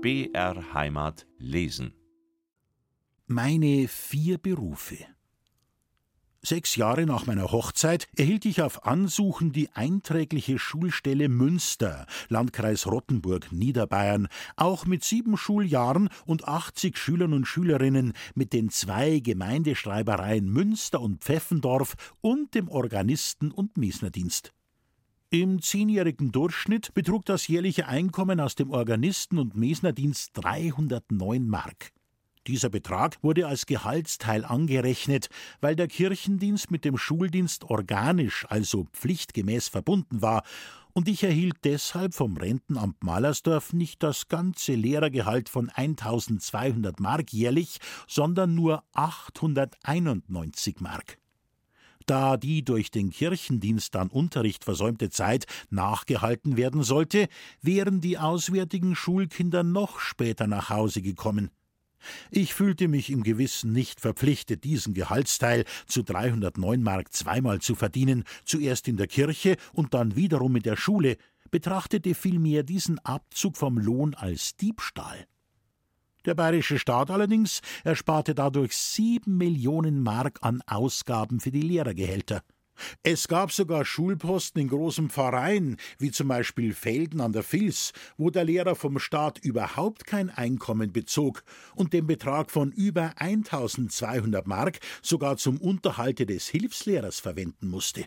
BR Heimat lesen. Meine vier Berufe. Sechs Jahre nach meiner Hochzeit erhielt ich auf Ansuchen die einträgliche Schulstelle Münster, Landkreis Rottenburg, Niederbayern, auch mit sieben Schuljahren und 80 Schülern und Schülerinnen mit den zwei Gemeindeschreibereien Münster und Pfeffendorf und dem Organisten- und Mesnerdienst. Im zehnjährigen Durchschnitt betrug das jährliche Einkommen aus dem Organisten- und Mesnerdienst 309 Mark. Dieser Betrag wurde als Gehaltsteil angerechnet, weil der Kirchendienst mit dem Schuldienst organisch, also pflichtgemäß verbunden war, und ich erhielt deshalb vom Rentenamt Malersdorf nicht das ganze Lehrergehalt von 1200 Mark jährlich, sondern nur 891 Mark. Da die durch den Kirchendienst an Unterricht versäumte Zeit nachgehalten werden sollte, wären die auswärtigen Schulkinder noch später nach Hause gekommen. Ich fühlte mich im Gewissen nicht verpflichtet, diesen Gehaltsteil zu 309 Mark zweimal zu verdienen, zuerst in der Kirche und dann wiederum in der Schule, betrachtete vielmehr diesen Abzug vom Lohn als Diebstahl. Der bayerische Staat allerdings ersparte dadurch sieben Millionen Mark an Ausgaben für die Lehrergehälter. Es gab sogar Schulposten in großen Pfarreien, wie zum Beispiel Felden an der Vils, wo der Lehrer vom Staat überhaupt kein Einkommen bezog und den Betrag von über 1200 Mark sogar zum Unterhalte des Hilfslehrers verwenden musste.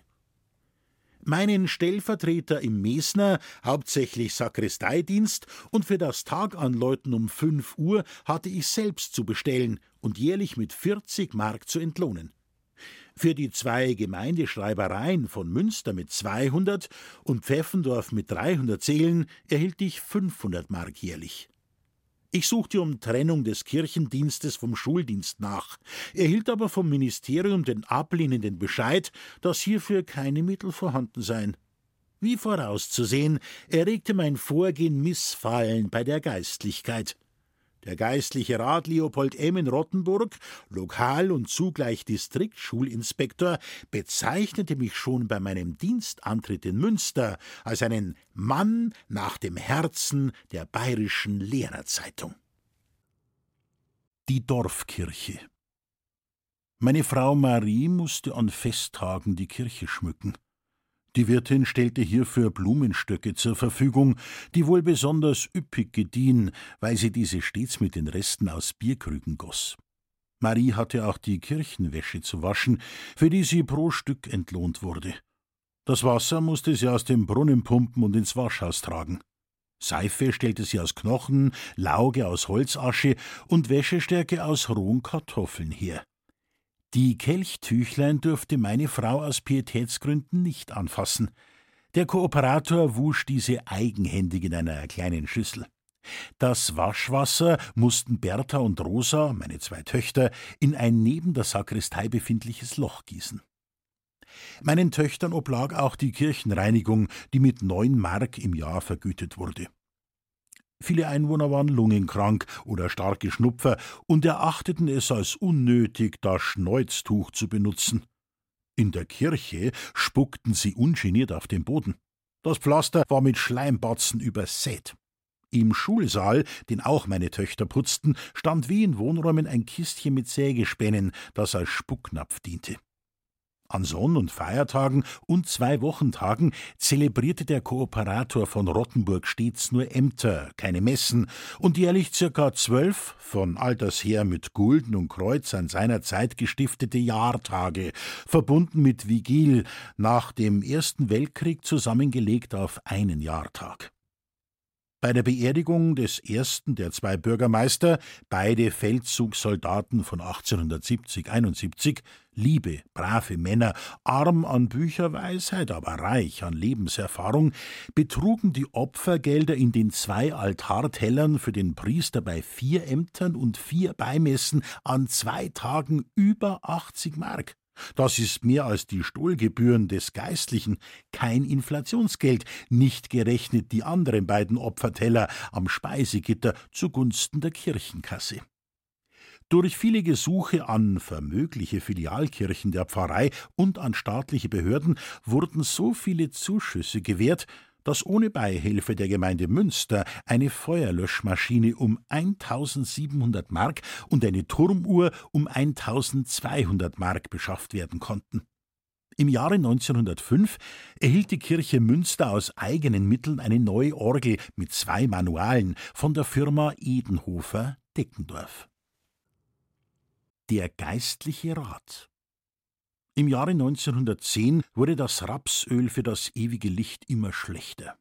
Meinen Stellvertreter im Mesner, hauptsächlich Sakristeidienst, und für das Taganläuten um 5 Uhr hatte ich selbst zu bestellen und jährlich mit 40 Mark zu entlohnen. Für die zwei Gemeindeschreibereien von Münster mit 200 und Pfeffendorf mit 300 Seelen erhielt ich 500 Mark jährlich. Ich suchte um Trennung des Kirchendienstes vom Schuldienst nach, erhielt aber vom Ministerium den ablehnenden Bescheid, dass hierfür keine Mittel vorhanden seien. Wie vorauszusehen, erregte mein Vorgehen Missfallen bei der Geistlichkeit. Der geistliche Rat Leopold M. in Rottenburg, Lokal- und zugleich Distriktschulinspektor, bezeichnete mich schon bei meinem Dienstantritt in Münster als einen Mann nach dem Herzen der bayerischen Lehrerzeitung. Die Dorfkirche Meine Frau Marie musste an Festtagen die Kirche schmücken. Die Wirtin stellte hierfür Blumenstöcke zur Verfügung, die wohl besonders üppig gediehen, weil sie diese stets mit den Resten aus Bierkrügen goss. Marie hatte auch die Kirchenwäsche zu waschen, für die sie pro Stück entlohnt wurde. Das Wasser musste sie aus dem Brunnen pumpen und ins Waschhaus tragen. Seife stellte sie aus Knochen, Lauge aus Holzasche und Wäschestärke aus rohen Kartoffeln her. Die Kelchtüchlein durfte meine Frau aus Pietätsgründen nicht anfassen. Der Kooperator wusch diese eigenhändig in einer kleinen Schüssel. Das Waschwasser mussten Bertha und Rosa, meine zwei Töchter, in ein neben der Sakristei befindliches Loch gießen. Meinen Töchtern oblag auch die Kirchenreinigung, die mit neun Mark im Jahr vergütet wurde. Viele Einwohner waren lungenkrank oder starke Schnupfer und erachteten es als unnötig, das Schneuztuch zu benutzen. In der Kirche spuckten sie ungeniert auf den Boden. Das Pflaster war mit Schleimbatzen übersät. Im Schulsaal, den auch meine Töchter putzten, stand wie in Wohnräumen ein Kistchen mit Sägespänen, das als Spucknapf diente. An Sonn- und Feiertagen und zwei Wochentagen zelebrierte der Kooperator von Rottenburg stets nur Ämter, keine Messen, und jährlich circa zwölf, von alters her mit Gulden und Kreuz an seiner Zeit gestiftete Jahrtage, verbunden mit Vigil, nach dem Ersten Weltkrieg zusammengelegt auf einen Jahrtag. Bei der Beerdigung des ersten der zwei Bürgermeister, beide Feldzugssoldaten von 1870-71, liebe, brave Männer, arm an Bücherweisheit, aber reich an Lebenserfahrung, betrugen die Opfergelder in den zwei Altartellern für den Priester bei vier Ämtern und vier Beimessen an zwei Tagen über 80 Mark. Das ist mehr als die Stohlgebühren des Geistlichen, kein Inflationsgeld, nicht gerechnet die anderen beiden Opferteller am Speisegitter zugunsten der Kirchenkasse. Durch viele Gesuche an vermögliche Filialkirchen der Pfarrei und an staatliche Behörden wurden so viele Zuschüsse gewährt, dass ohne Beihilfe der Gemeinde Münster eine Feuerlöschmaschine um 1700 Mark und eine Turmuhr um 1200 Mark beschafft werden konnten. Im Jahre 1905 erhielt die Kirche Münster aus eigenen Mitteln eine neue Orgel mit zwei Manualen von der Firma Edenhofer Deckendorf. Der geistliche Rat im Jahre 1910 wurde das Rapsöl für das ewige Licht immer schlechter.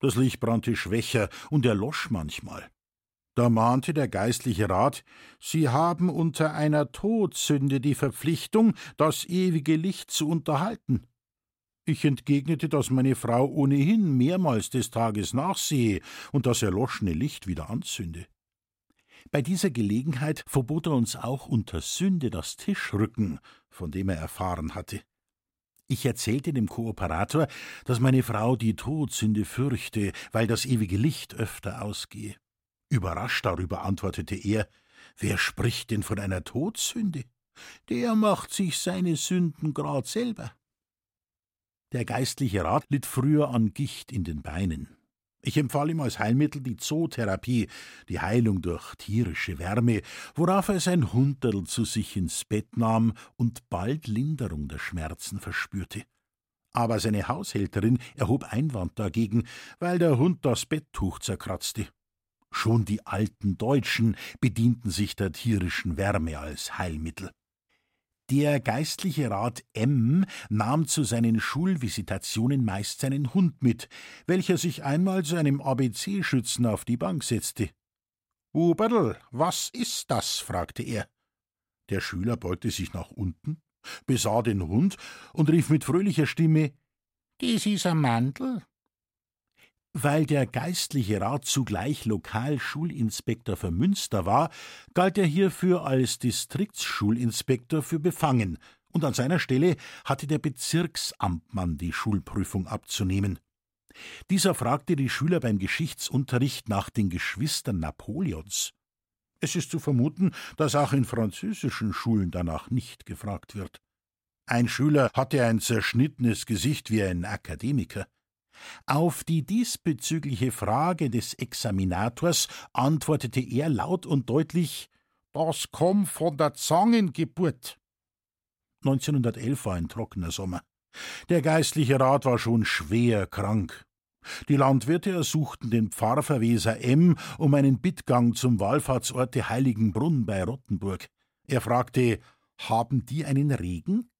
Das Licht brannte schwächer und erlosch manchmal. Da mahnte der geistliche Rat, Sie haben unter einer Todsünde die Verpflichtung, das ewige Licht zu unterhalten. Ich entgegnete, dass meine Frau ohnehin mehrmals des Tages nachsehe und das erloschene Licht wieder anzünde. Bei dieser Gelegenheit verbot er uns auch unter Sünde das Tischrücken, von dem er erfahren hatte. Ich erzählte dem Kooperator, dass meine Frau die Todsünde fürchte, weil das ewige Licht öfter ausgehe. Überrascht darüber antwortete er, wer spricht denn von einer Todsünde? Der macht sich seine Sünden grad selber. Der geistliche Rat litt früher an Gicht in den Beinen. Ich empfahl ihm als Heilmittel die Zootherapie, die Heilung durch tierische Wärme, worauf er sein Hunderl zu sich ins Bett nahm und bald Linderung der Schmerzen verspürte. Aber seine Haushälterin erhob Einwand dagegen, weil der Hund das Betttuch zerkratzte. Schon die alten Deutschen bedienten sich der tierischen Wärme als Heilmittel. Der geistliche Rat M nahm zu seinen Schulvisitationen meist seinen Hund mit, welcher sich einmal zu einem ABC-Schützen auf die Bank setzte. Huberl, was ist das? fragte er. Der Schüler beugte sich nach unten, besah den Hund und rief mit fröhlicher Stimme: Dies ist ein Mandel. Weil der geistliche Rat zugleich Lokalschulinspektor für Münster war, galt er hierfür als Distriktsschulinspektor für befangen, und an seiner Stelle hatte der Bezirksamtmann die Schulprüfung abzunehmen. Dieser fragte die Schüler beim Geschichtsunterricht nach den Geschwistern Napoleons. Es ist zu vermuten, dass auch in französischen Schulen danach nicht gefragt wird. Ein Schüler hatte ein zerschnittenes Gesicht wie ein Akademiker. Auf die diesbezügliche Frage des Examinators antwortete er laut und deutlich Das kommt von der Zangengeburt. 1911 war ein trockener Sommer. Der geistliche Rat war schon schwer krank. Die Landwirte ersuchten den Pfarrverweser M um einen Bittgang zum Wallfahrtsorte Heiligenbrunn bei Rottenburg. Er fragte, haben die einen Regen?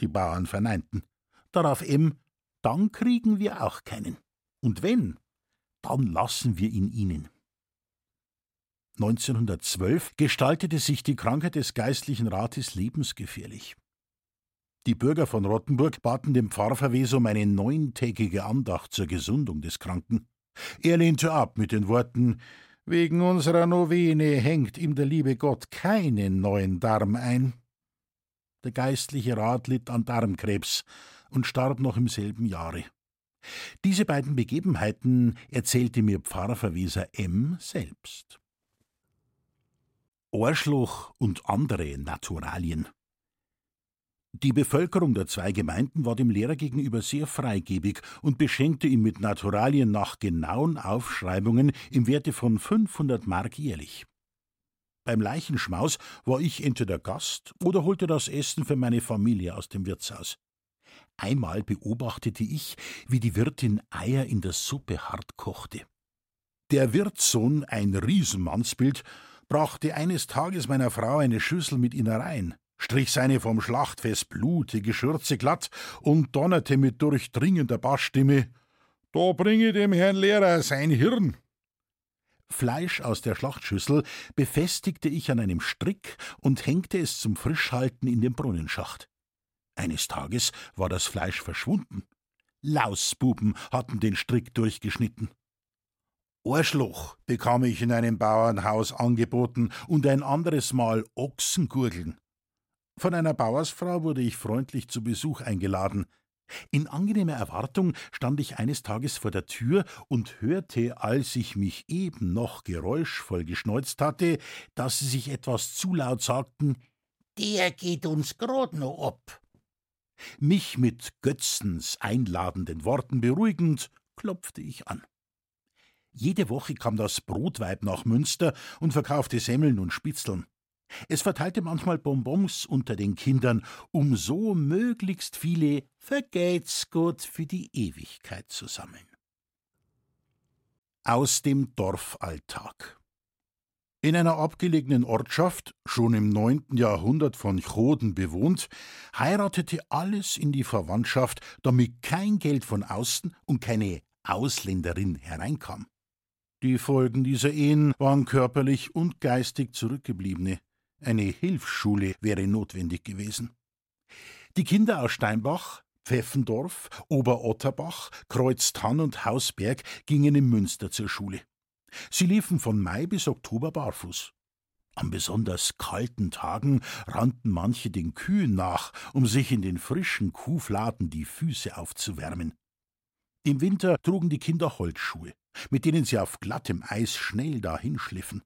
Die Bauern verneinten. Darauf M, dann kriegen wir auch keinen. Und wenn, dann lassen wir ihn ihnen. 1912 gestaltete sich die Krankheit des geistlichen Rates lebensgefährlich. Die Bürger von Rottenburg baten dem Pfarrverweser um eine neuntägige Andacht zur Gesundung des Kranken. Er lehnte ab mit den Worten Wegen unserer Novene hängt ihm der liebe Gott keinen neuen Darm ein. Der geistliche Rat litt an Darmkrebs, und starb noch im selben Jahre. Diese beiden Begebenheiten erzählte mir Pfarrverweser M. selbst. Ohrschloch und andere Naturalien. Die Bevölkerung der zwei Gemeinden war dem Lehrer gegenüber sehr freigebig und beschenkte ihn mit Naturalien nach genauen Aufschreibungen im Werte von 500 Mark jährlich. Beim Leichenschmaus war ich entweder Gast oder holte das Essen für meine Familie aus dem Wirtshaus. Einmal beobachtete ich, wie die Wirtin Eier in der Suppe hart kochte. Der Wirtssohn, ein Riesenmannsbild, brachte eines Tages meiner Frau eine Schüssel mit Innereien, strich seine vom Schlachtfest blutige Schürze glatt und donnerte mit durchdringender Bassstimme Da bringe dem Herrn Lehrer sein Hirn. Fleisch aus der Schlachtschüssel befestigte ich an einem Strick und hängte es zum Frischhalten in den Brunnenschacht. Eines Tages war das Fleisch verschwunden. Lausbuben hatten den Strick durchgeschnitten. Ohrschloch bekam ich in einem Bauernhaus angeboten und ein anderes Mal Ochsengurgeln. Von einer Bauersfrau wurde ich freundlich zu Besuch eingeladen. In angenehmer Erwartung stand ich eines Tages vor der Tür und hörte, als ich mich eben noch geräuschvoll geschneuzt hatte, dass sie sich etwas zu laut sagten: Der geht uns grad noch ab mich mit Götzens einladenden Worten beruhigend, klopfte ich an. Jede Woche kam das Brotweib nach Münster und verkaufte Semmeln und Spitzeln. Es verteilte manchmal Bonbons unter den Kindern, um so möglichst viele Vergeht's Gott für die Ewigkeit zu sammeln. Aus dem Dorfalltag in einer abgelegenen Ortschaft, schon im neunten Jahrhundert von Choden bewohnt, heiratete alles in die Verwandtschaft, damit kein Geld von außen und keine Ausländerin hereinkam. Die Folgen dieser Ehen waren körperlich und geistig zurückgebliebene. Eine Hilfsschule wäre notwendig gewesen. Die Kinder aus Steinbach, Pfeffendorf, Oberotterbach, Kreuztann und Hausberg gingen in Münster zur Schule. Sie liefen von Mai bis Oktober barfuß. An besonders kalten Tagen rannten manche den Kühen nach, um sich in den frischen Kuhfladen die Füße aufzuwärmen. Im Winter trugen die Kinder Holzschuhe, mit denen sie auf glattem Eis schnell dahinschliffen.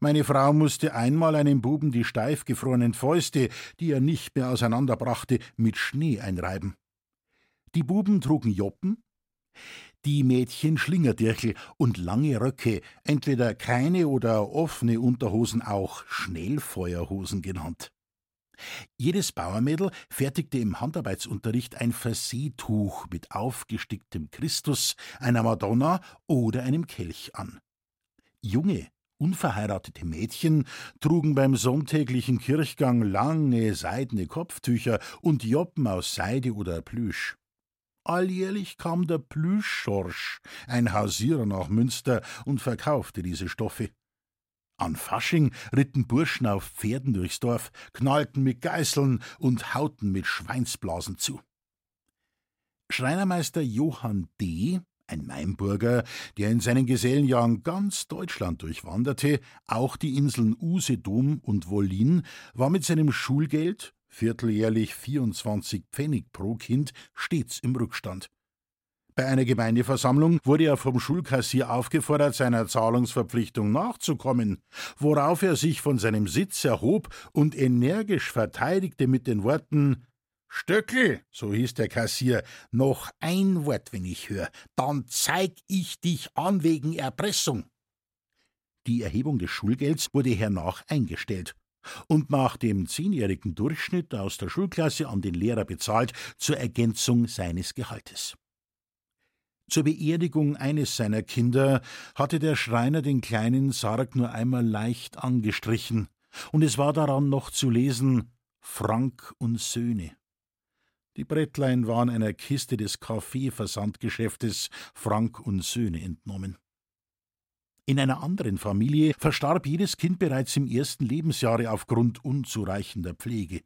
Meine Frau musste einmal einem Buben die steif gefrorenen Fäuste, die er nicht mehr auseinanderbrachte, mit Schnee einreiben. Die Buben trugen Joppen, die Mädchen Schlingerdirchel und lange Röcke, entweder keine oder offene Unterhosen auch Schnellfeuerhosen genannt. Jedes Bauermädel fertigte im Handarbeitsunterricht ein Verseetuch mit aufgesticktem Christus, einer Madonna oder einem Kelch an. Junge, unverheiratete Mädchen trugen beim sonntäglichen Kirchgang lange seidene Kopftücher und Joppen aus Seide oder Plüsch. Alljährlich kam der Plüschschorsch, ein Hausierer nach Münster, und verkaufte diese Stoffe. An Fasching ritten Burschen auf Pferden durchs Dorf, knallten mit Geißeln und hauten mit Schweinsblasen zu. Schreinermeister Johann D., ein Mainburger, der in seinen Gesellenjahren ganz Deutschland durchwanderte, auch die Inseln Usedom und Wollin, war mit seinem Schulgeld vierteljährlich 24 Pfennig pro Kind, stets im Rückstand. Bei einer Gemeindeversammlung wurde er vom Schulkassier aufgefordert, seiner Zahlungsverpflichtung nachzukommen, worauf er sich von seinem Sitz erhob und energisch verteidigte mit den Worten Stöckel, so hieß der Kassier, noch ein Wort, wenn ich höre, dann zeig ich dich an wegen Erpressung. Die Erhebung des Schulgelds wurde hernach eingestellt und nach dem zehnjährigen Durchschnitt aus der Schulklasse an den Lehrer bezahlt zur Ergänzung seines Gehaltes. Zur Beerdigung eines seiner Kinder hatte der Schreiner den kleinen Sarg nur einmal leicht angestrichen, und es war daran noch zu lesen Frank und Söhne. Die Brettlein waren einer Kiste des Kaffeeversandgeschäftes Frank und Söhne entnommen. In einer anderen Familie verstarb jedes Kind bereits im ersten Lebensjahre aufgrund unzureichender Pflege.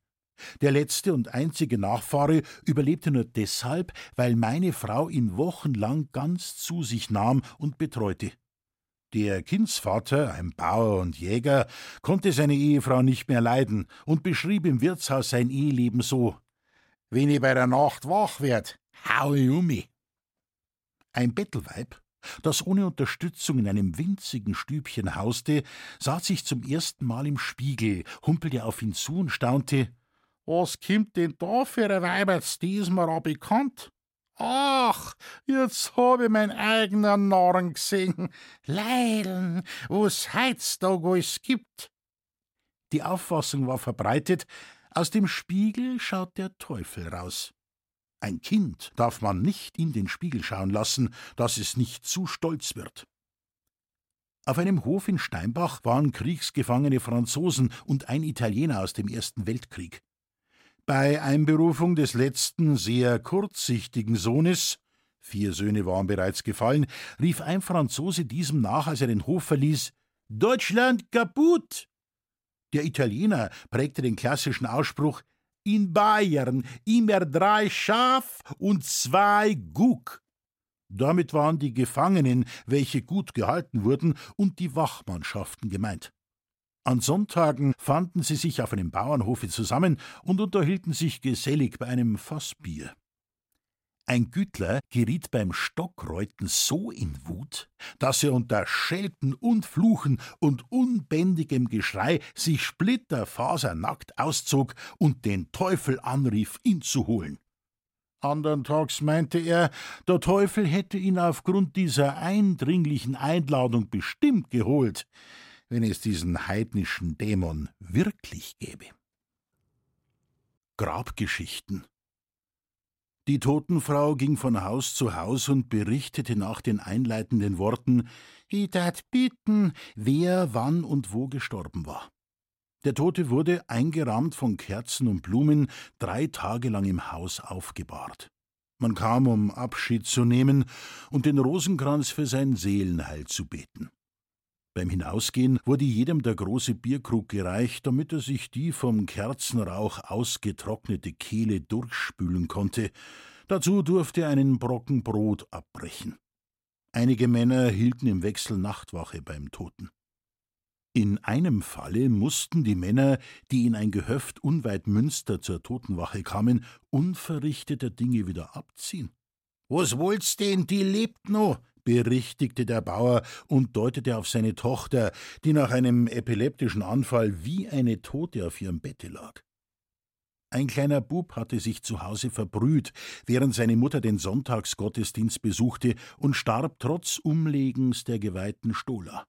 Der letzte und einzige Nachfahre überlebte nur deshalb, weil meine Frau ihn wochenlang ganz zu sich nahm und betreute. Der Kindsvater, ein Bauer und Jäger, konnte seine Ehefrau nicht mehr leiden und beschrieb im Wirtshaus sein Eheleben so: Wenn ich bei der Nacht wach werd, hau ich um mich. Ein Bettelweib, das ohne Unterstützung in einem winzigen Stübchen hauste, sah sich zum ersten Mal im Spiegel, humpelte auf ihn zu und staunte: Was kimmt denn da für ein Weiberts, die ist mir auch bekannt? Ach, jetzt hab ich mein eigener Narren gesehen. Leideln, wo's heutzutage alles gibt. Die Auffassung war verbreitet, aus dem Spiegel schaut der Teufel raus. Ein Kind darf man nicht in den Spiegel schauen lassen, dass es nicht zu stolz wird. Auf einem Hof in Steinbach waren kriegsgefangene Franzosen und ein Italiener aus dem Ersten Weltkrieg. Bei Einberufung des letzten, sehr kurzsichtigen Sohnes vier Söhne waren bereits gefallen, rief ein Franzose diesem nach, als er den Hof verließ Deutschland kaputt. Der Italiener prägte den klassischen Ausspruch in Bayern immer drei Schaf und zwei Gug. Damit waren die Gefangenen, welche gut gehalten wurden, und die Wachmannschaften gemeint. An Sonntagen fanden sie sich auf einem Bauernhofe zusammen und unterhielten sich gesellig bei einem Fassbier. Ein Gütler geriet beim Stockreuten so in Wut, dass er unter Schelten und Fluchen und unbändigem Geschrei sich splitterfasernackt auszog und den Teufel anrief, ihn zu holen. Andern Tags meinte er, der Teufel hätte ihn aufgrund dieser eindringlichen Einladung bestimmt geholt, wenn es diesen heidnischen Dämon wirklich gäbe. Grabgeschichten Die Totenfrau ging von Haus zu Haus und berichtete nach den einleitenden Worten Ich dat bitten, wer, wann und wo gestorben war. Der Tote wurde, eingerahmt von Kerzen und Blumen, drei Tage lang im Haus aufgebahrt. Man kam, um Abschied zu nehmen und den Rosenkranz für sein Seelenheil zu beten. Beim Hinausgehen wurde jedem der große Bierkrug gereicht, damit er sich die vom Kerzenrauch ausgetrocknete Kehle durchspülen konnte. Dazu durfte er einen Brocken Brot abbrechen. Einige Männer hielten im Wechsel Nachtwache beim Toten. In einem Falle mussten die Männer, die in ein Gehöft unweit Münster zur Totenwache kamen, unverrichteter Dinge wieder abziehen. Was wollt's denn, die lebt noch, berichtigte der Bauer und deutete auf seine Tochter, die nach einem epileptischen Anfall wie eine Tote auf ihrem Bette lag. Ein kleiner Bub hatte sich zu Hause verbrüht, während seine Mutter den Sonntagsgottesdienst besuchte und starb trotz Umlegens der geweihten Stola.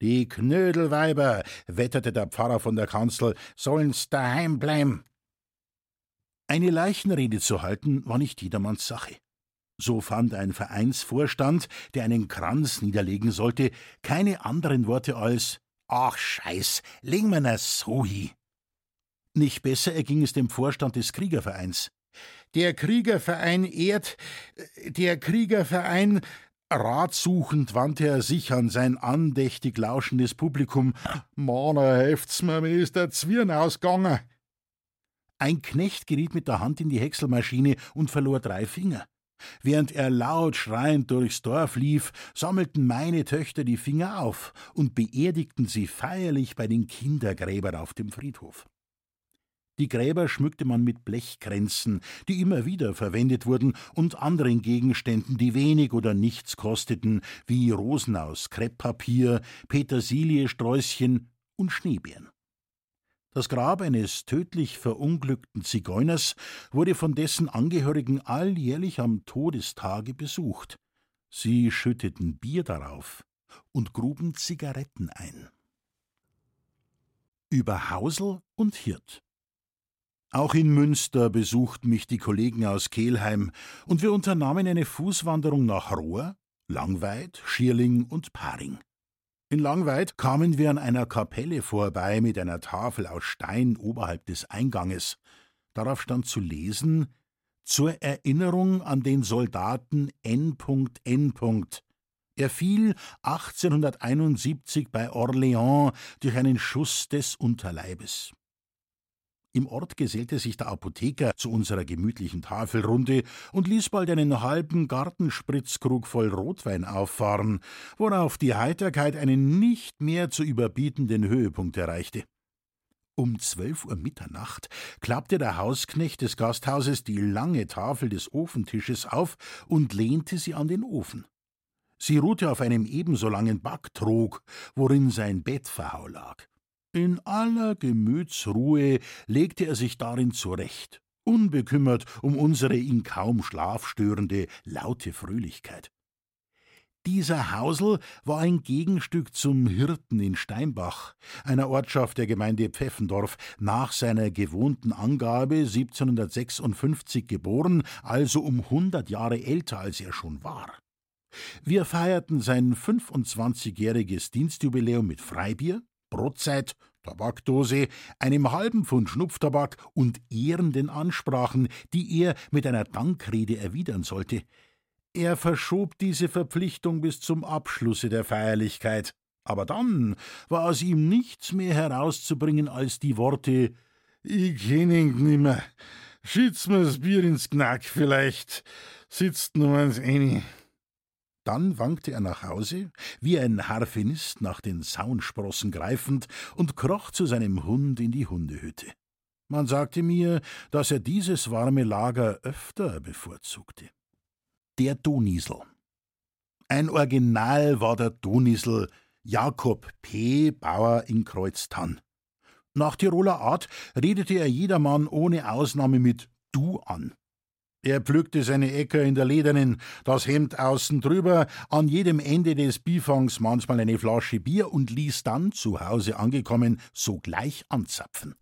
Die Knödelweiber, wetterte der Pfarrer von der Kanzel, sollen's daheim bleiben. Eine Leichenrede zu halten, war nicht jedermanns Sache. So fand ein Vereinsvorstand, der einen Kranz niederlegen sollte, keine anderen Worte als Ach Scheiß, leg mir ne so hi. Nicht besser erging es dem Vorstand des Kriegervereins. Der Kriegerverein ehrt, der Kriegerverein Ratsuchend wandte er sich an sein andächtig lauschendes Publikum. Mana, helft's mir, mir ist der Zwirn ausgegangen. Ein Knecht geriet mit der Hand in die Häckselmaschine und verlor drei Finger. Während er laut schreiend durchs Dorf lief, sammelten meine Töchter die Finger auf und beerdigten sie feierlich bei den Kindergräbern auf dem Friedhof. Die Gräber schmückte man mit Blechkränzen, die immer wieder verwendet wurden, und anderen Gegenständen, die wenig oder nichts kosteten, wie Rosen aus Krepppapier, Petersiliesträußchen und Schneebeeren. Das Grab eines tödlich verunglückten Zigeuners wurde von dessen Angehörigen alljährlich am Todestage besucht. Sie schütteten Bier darauf und gruben Zigaretten ein. Über Hausel und Hirt auch in Münster besuchten mich die Kollegen aus Kelheim, und wir unternahmen eine Fußwanderung nach Rohr, Langweid, Schierling und Paring. In Langweid kamen wir an einer Kapelle vorbei mit einer Tafel aus Stein oberhalb des Einganges. Darauf stand zu lesen Zur Erinnerung an den Soldaten N.N. Er fiel 1871 bei Orléans durch einen Schuss des Unterleibes. Im Ort gesellte sich der Apotheker zu unserer gemütlichen Tafelrunde und ließ bald einen halben Gartenspritzkrug voll Rotwein auffahren, worauf die Heiterkeit einen nicht mehr zu überbietenden Höhepunkt erreichte. Um zwölf Uhr Mitternacht klappte der Hausknecht des Gasthauses die lange Tafel des Ofentisches auf und lehnte sie an den Ofen. Sie ruhte auf einem ebenso langen Backtrog, worin sein Bettverhau lag. In aller Gemütsruhe legte er sich darin zurecht, unbekümmert um unsere ihn kaum schlafstörende laute Fröhlichkeit. Dieser Hausel war ein Gegenstück zum Hirten in Steinbach, einer Ortschaft der Gemeinde Pfeffendorf, nach seiner gewohnten Angabe 1756 geboren, also um 100 Jahre älter als er schon war. Wir feierten sein 25-jähriges Dienstjubiläum mit Freibier, Brotzeit, Tabakdose, einem halben Pfund Schnupftabak und ehrenden Ansprachen, die er mit einer Dankrede erwidern sollte. Er verschob diese Verpflichtung bis zum Abschlusse der Feierlichkeit. Aber dann war aus ihm nichts mehr herauszubringen als die Worte Ich kenn ihn nimmer. Schütz mir's Bier ins Knack vielleicht. Sitzt nur eins eine. Dann wankte er nach Hause, wie ein Harfenist nach den Saunsprossen greifend, und kroch zu seinem Hund in die Hundehütte. Man sagte mir, dass er dieses warme Lager öfter bevorzugte. Der Donisel. Ein Original war der Donisel, Jakob P., Bauer in Kreuztann. Nach Tiroler Art redete er jedermann ohne Ausnahme mit Du an. Er pflückte seine Äcker in der Ledernen, das Hemd außen drüber, an jedem Ende des Bifangs manchmal eine Flasche Bier und ließ dann, zu Hause angekommen, sogleich anzapfen.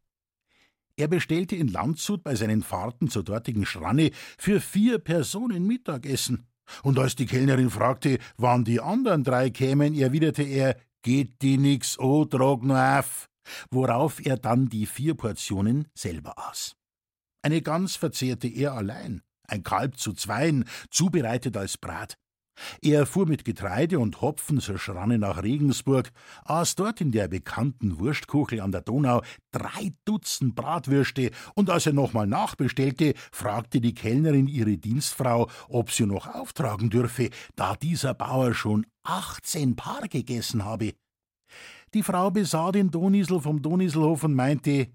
Er bestellte in Landshut bei seinen Fahrten zur dortigen Schranne für vier Personen Mittagessen. Und als die Kellnerin fragte, wann die anderen drei kämen, erwiderte er, geht die nix, oh, trag nur auf, worauf er dann die vier Portionen selber aß. Eine Gans verzehrte er allein ein Kalb zu zweien, zubereitet als Brat. Er fuhr mit Getreide und Hopfen zur Schranne nach Regensburg, aß dort in der bekannten Wurstkuchel an der Donau drei Dutzend Bratwürste, und als er nochmal nachbestellte, fragte die Kellnerin ihre Dienstfrau, ob sie noch auftragen dürfe, da dieser Bauer schon achtzehn Paar gegessen habe. Die Frau besah den Donisel vom Doniselhof und meinte,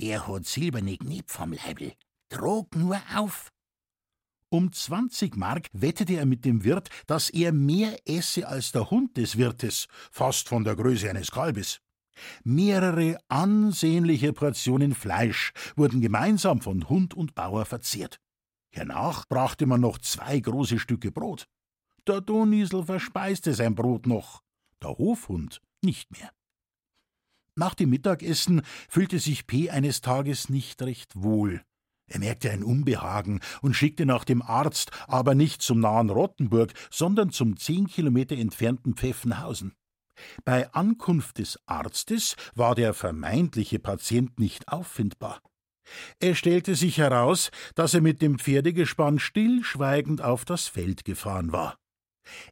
der hat silberne Knepf am Leibel, trog nur auf. Um 20 Mark wettete er mit dem Wirt, dass er mehr esse als der Hund des Wirtes, fast von der Größe eines Kalbes. Mehrere ansehnliche Portionen Fleisch wurden gemeinsam von Hund und Bauer verzehrt. Hernach brachte man noch zwei große Stücke Brot. Der Donisel verspeiste sein Brot noch, der Hofhund nicht mehr. Nach dem Mittagessen fühlte sich P. eines Tages nicht recht wohl. Er merkte ein Unbehagen und schickte nach dem Arzt, aber nicht zum nahen Rottenburg, sondern zum zehn Kilometer entfernten Pfeffenhausen. Bei Ankunft des Arztes war der vermeintliche Patient nicht auffindbar. Es stellte sich heraus, dass er mit dem Pferdegespann stillschweigend auf das Feld gefahren war.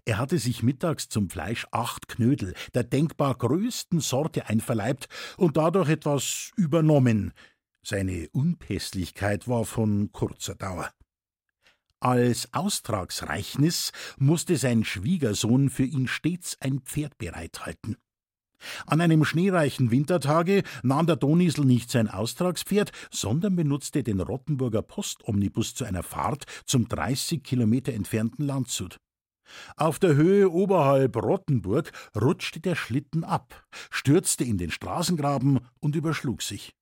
Er hatte sich mittags zum Fleisch acht Knödel der denkbar größten Sorte einverleibt und dadurch etwas übernommen, seine Unpässlichkeit war von kurzer Dauer. Als Austragsreichnis musste sein Schwiegersohn für ihn stets ein Pferd bereithalten. An einem schneereichen Wintertage nahm der Donisel nicht sein Austragspferd, sondern benutzte den Rottenburger Postomnibus zu einer Fahrt zum 30 Kilometer entfernten Landshut. Auf der Höhe oberhalb Rottenburg rutschte der Schlitten ab, stürzte in den Straßengraben und überschlug sich.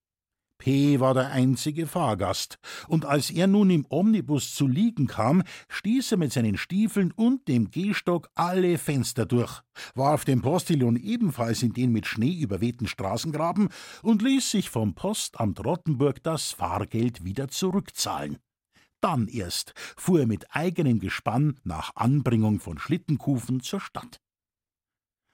P. war der einzige Fahrgast, und als er nun im Omnibus zu liegen kam, stieß er mit seinen Stiefeln und dem Gehstock alle Fenster durch, warf den Postillon ebenfalls in den mit Schnee überwehten Straßengraben und ließ sich vom Postamt Rottenburg das Fahrgeld wieder zurückzahlen. Dann erst fuhr er mit eigenem Gespann nach Anbringung von Schlittenkufen zur Stadt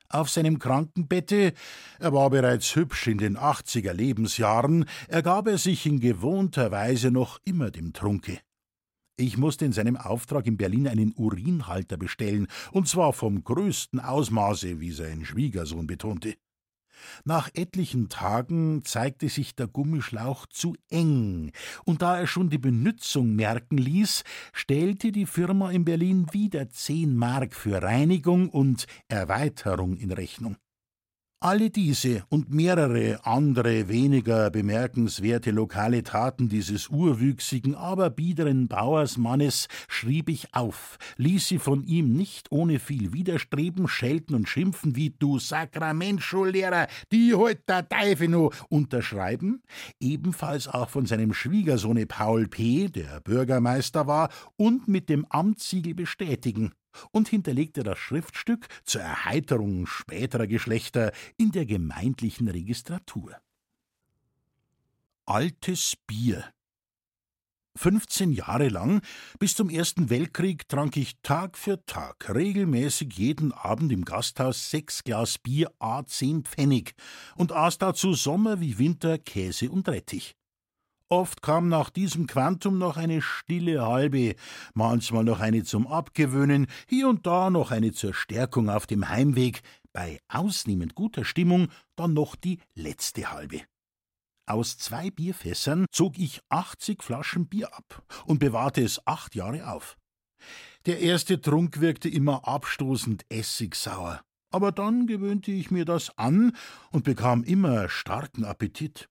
auf seinem Krankenbette, er war bereits hübsch in den achtziger Lebensjahren, ergab er sich in gewohnter Weise noch immer dem Trunke. Ich musste in seinem Auftrag in Berlin einen Urinhalter bestellen, und zwar vom größten Ausmaße, wie sein Schwiegersohn betonte. Nach etlichen Tagen zeigte sich der Gummischlauch zu eng, und da er schon die Benützung merken ließ, stellte die Firma in Berlin wieder zehn Mark für Reinigung und Erweiterung in Rechnung. Alle diese und mehrere andere weniger bemerkenswerte lokale Taten dieses urwüchsigen, aber biederen Bauersmannes schrieb ich auf, ließ sie von ihm nicht ohne viel Widerstreben schelten und schimpfen wie du Sakramentschullehrer, die holt der Teufel no unterschreiben, ebenfalls auch von seinem Schwiegersohne Paul P., der Bürgermeister war, und mit dem Amtssiegel bestätigen und hinterlegte das Schriftstück zur Erheiterung späterer Geschlechter in der gemeindlichen Registratur. Altes Bier 15 Jahre lang, bis zum Ersten Weltkrieg, trank ich Tag für Tag regelmäßig jeden Abend im Gasthaus sechs Glas Bier a zehn Pfennig und aß dazu Sommer wie Winter Käse und Rettich. Oft kam nach diesem Quantum noch eine stille halbe, manchmal noch eine zum Abgewöhnen, hier und da noch eine zur Stärkung auf dem Heimweg, bei ausnehmend guter Stimmung dann noch die letzte halbe. Aus zwei Bierfässern zog ich achtzig Flaschen Bier ab und bewahrte es acht Jahre auf. Der erste Trunk wirkte immer abstoßend essigsauer, aber dann gewöhnte ich mir das an und bekam immer starken Appetit.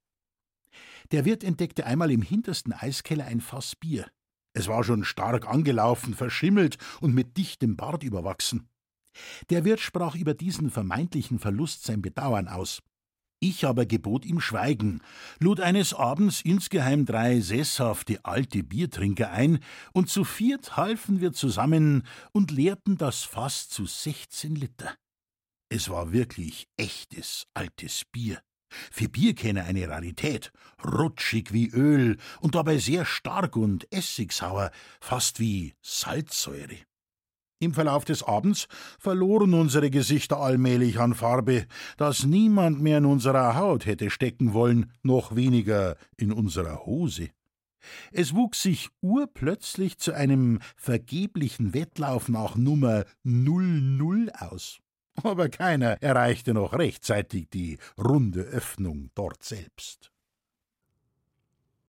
Der Wirt entdeckte einmal im hintersten Eiskeller ein Fass Bier. Es war schon stark angelaufen, verschimmelt und mit dichtem Bart überwachsen. Der Wirt sprach über diesen vermeintlichen Verlust sein Bedauern aus. Ich aber gebot ihm Schweigen, lud eines Abends insgeheim drei sesshafte alte Biertrinker ein, und zu viert halfen wir zusammen und leerten das Fass zu sechzehn Liter. Es war wirklich echtes altes Bier. Für Bierkenner eine Rarität, rutschig wie Öl und dabei sehr stark und essigsauer, fast wie Salzsäure. Im Verlauf des Abends verloren unsere Gesichter allmählich an Farbe, dass niemand mehr in unserer Haut hätte stecken wollen, noch weniger in unserer Hose. Es wuchs sich urplötzlich zu einem vergeblichen Wettlauf nach Nummer 00 aus. Aber keiner erreichte noch rechtzeitig die runde Öffnung dort selbst.